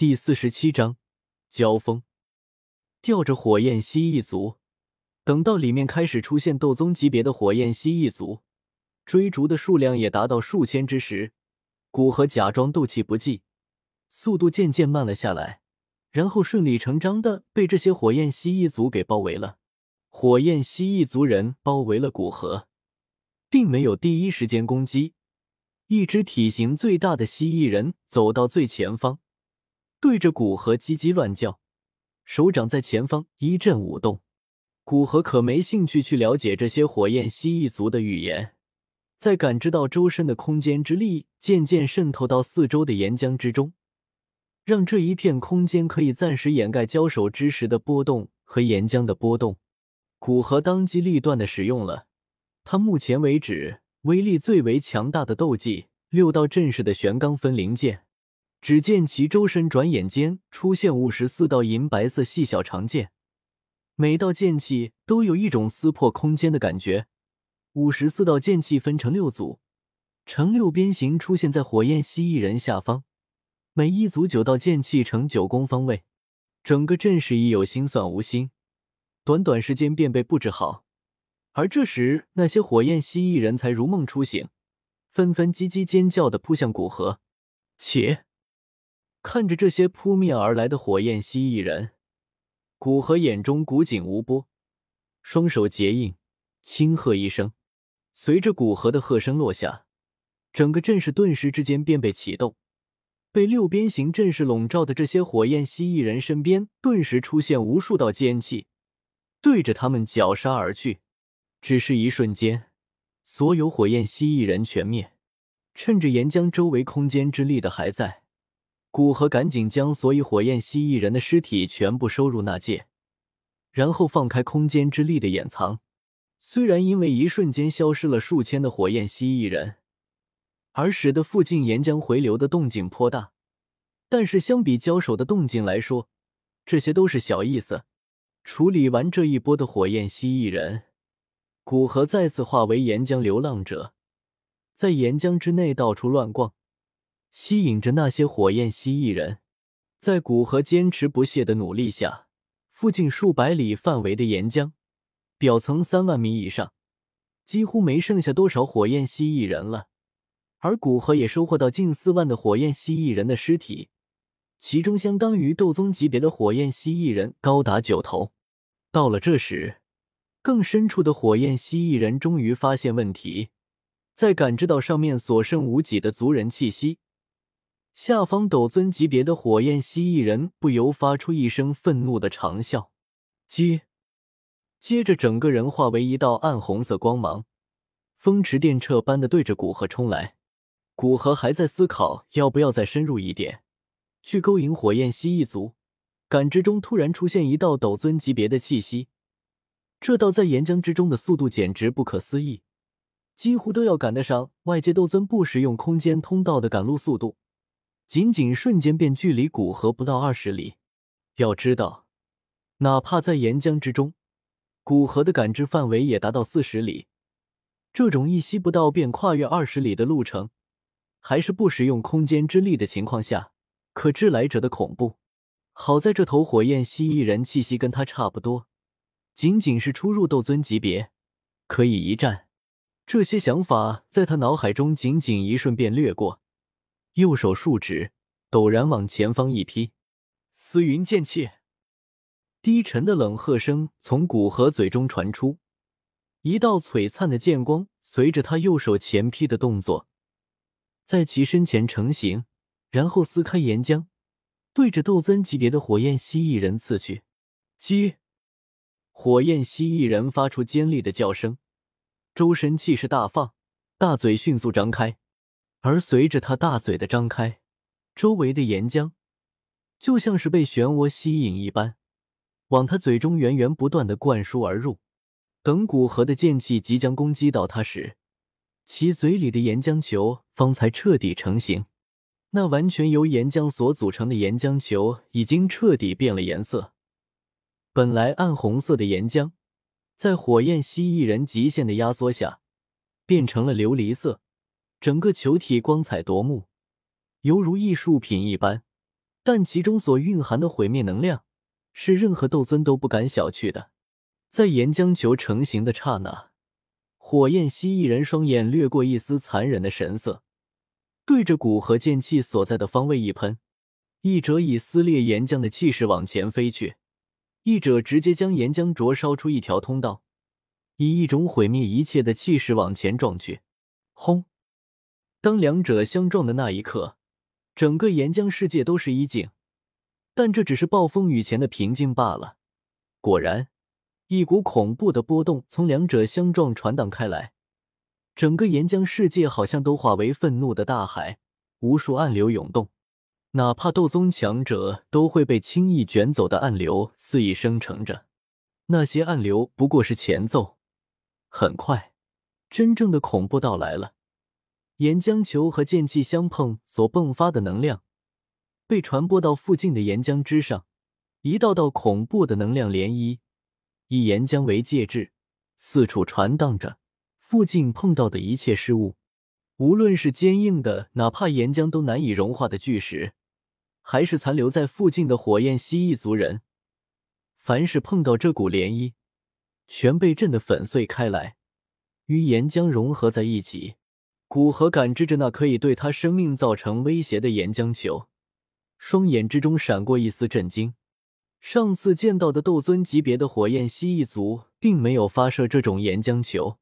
第四十七章交锋。吊着火焰蜥蜴族，等到里面开始出现斗宗级别的火焰蜥蜴族，追逐的数量也达到数千之时，古河假装斗气不济，速度渐渐慢了下来，然后顺理成章的被这些火焰蜥蜴族给包围了。火焰蜥蜴族人包围了古河，并没有第一时间攻击。一只体型最大的蜥蜴人走到最前方。对着古河叽叽乱叫，手掌在前方一阵舞动。古河可没兴趣去了解这些火焰蜥蜴族的语言，在感知到周身的空间之力渐渐渗透到四周的岩浆之中，让这一片空间可以暂时掩盖交手之时的波动和岩浆的波动。古河当机立断的使用了他目前为止威力最为强大的斗技——六道阵势的玄罡分灵剑。只见其周身转眼间出现五十四道银白色细小长剑，每道剑气都有一种撕破空间的感觉。五十四道剑气分成六组，呈六边形出现在火焰蜥蜴人下方，每一组九道剑气呈九宫方位。整个阵势已有心算无心，短短时间便被布置好。而这时，那些火焰蜥蜴人才如梦初醒，纷纷叽叽尖叫的扑向古河。且。看着这些扑面而来的火焰蜥蜴人，古河眼中古井无波，双手结印，轻喝一声。随着古河的喝声落下，整个阵势顿时之间便被启动。被六边形阵势笼罩的这些火焰蜥蜴人身边，顿时出现无数道剑气，对着他们绞杀而去。只是一瞬间，所有火焰蜥蜴人全灭。趁着岩浆周围空间之力的还在。古河赶紧将所有火焰蜥蜴人的尸体全部收入纳戒，然后放开空间之力的掩藏。虽然因为一瞬间消失了数千的火焰蜥蜴人，而使得附近岩浆回流的动静颇大，但是相比交手的动静来说，这些都是小意思。处理完这一波的火焰蜥蜴人，古河再次化为岩浆流浪者，在岩浆之内到处乱逛。吸引着那些火焰蜥蜴人，在古河坚持不懈的努力下，附近数百里范围的岩浆表层三万米以上，几乎没剩下多少火焰蜥蜴人了。而古河也收获到近四万的火焰蜥蜴人的尸体，其中相当于斗宗级别的火焰蜥蜴人高达九头。到了这时，更深处的火焰蜥蜴人终于发现问题，在感知到上面所剩无几的族人气息。下方斗尊级别的火焰蜥蜴人不由发出一声愤怒的长啸，接接着整个人化为一道暗红色光芒，风驰电掣般的对着古河冲来。古河还在思考要不要再深入一点，去勾引火焰蜥蜴族。感知中突然出现一道斗尊级别的气息，这道在岩浆之中的速度简直不可思议，几乎都要赶得上外界斗尊不使用空间通道的赶路速度。仅仅瞬间便距离古河不到二十里。要知道，哪怕在岩浆之中，古河的感知范围也达到四十里。这种一吸不到便跨越二十里的路程，还是不使用空间之力的情况下，可知来者的恐怖。好在这头火焰蜥蜴人气息跟他差不多，仅仅是初入斗尊级别，可以一战。这些想法在他脑海中仅仅一瞬便掠过。右手竖指，陡然往前方一劈，撕云剑气。低沉的冷喝声从古河嘴中传出，一道璀璨的剑光随着他右手前劈的动作，在其身前成型，然后撕开岩浆，对着斗尊级别的火焰蜥蜴人刺去。击！火焰蜥蜴人发出尖利的叫声，周身气势大放，大嘴迅速张开。而随着他大嘴的张开，周围的岩浆就像是被漩涡吸引一般，往他嘴中源源不断的灌输而入。等古河的剑气即将攻击到他时，其嘴里的岩浆球方才彻底成型。那完全由岩浆所组成的岩浆球已经彻底变了颜色，本来暗红色的岩浆，在火焰蜥蜴人极限的压缩下，变成了琉璃色。整个球体光彩夺目，犹如艺术品一般，但其中所蕴含的毁灭能量，是任何斗尊都不敢小觑的。在岩浆球成型的刹那，火焰蜥蜴人双眼掠过一丝残忍的神色，对着古河剑气所在的方位一喷，一者以撕裂岩浆的气势往前飞去，一者直接将岩浆灼烧出一条通道，以一种毁灭一切的气势往前撞去。轰！当两者相撞的那一刻，整个岩浆世界都是一静，但这只是暴风雨前的平静罢了。果然，一股恐怖的波动从两者相撞传荡开来，整个岩浆世界好像都化为愤怒的大海，无数暗流涌动，哪怕斗宗强者都会被轻易卷走的暗流肆意生成着。那些暗流不过是前奏，很快，真正的恐怖到来了。岩浆球和剑气相碰所迸发的能量，被传播到附近的岩浆之上，一道道恐怖的能量涟漪，以岩浆为介质，四处传荡着。附近碰到的一切事物，无论是坚硬的，哪怕岩浆都难以融化的巨石，还是残留在附近的火焰蜥蜴族人，凡是碰到这股涟漪，全被震得粉碎开来，与岩浆融合在一起。古河感知着那可以对他生命造成威胁的岩浆球，双眼之中闪过一丝震惊。上次见到的斗尊级别的火焰蜥蜴族并没有发射这种岩浆球。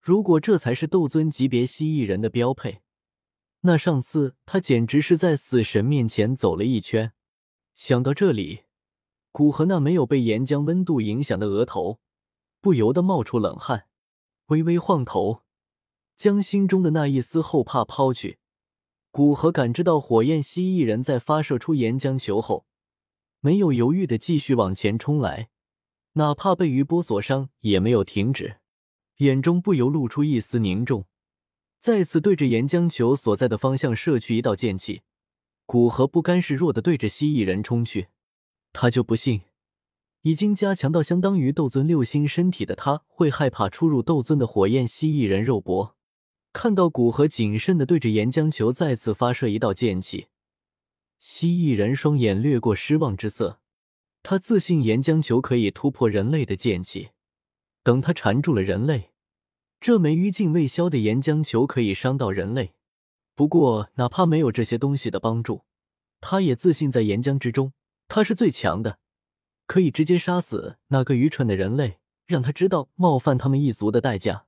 如果这才是斗尊级别蜥蜴人的标配，那上次他简直是在死神面前走了一圈。想到这里，古河那没有被岩浆温度影响的额头不由得冒出冷汗，微微晃头。将心中的那一丝后怕抛去，古河感知到火焰蜥蜴人在发射出岩浆球后，没有犹豫的继续往前冲来，哪怕被余波所伤，也没有停止，眼中不由露出一丝凝重，再次对着岩浆球所在的方向射去一道剑气。古河不甘示弱的对着蜥蜴人冲去，他就不信，已经加强到相当于斗尊六星身体的他，会害怕出入斗尊的火焰蜥蜴人肉搏。看到古河谨慎的对着岩浆球再次发射一道剑气，蜥蜴人双眼掠过失望之色。他自信岩浆球可以突破人类的剑气，等他缠住了人类，这枚余烬未消的岩浆球可以伤到人类。不过，哪怕没有这些东西的帮助，他也自信在岩浆之中他是最强的，可以直接杀死那个愚蠢的人类，让他知道冒犯他们一族的代价。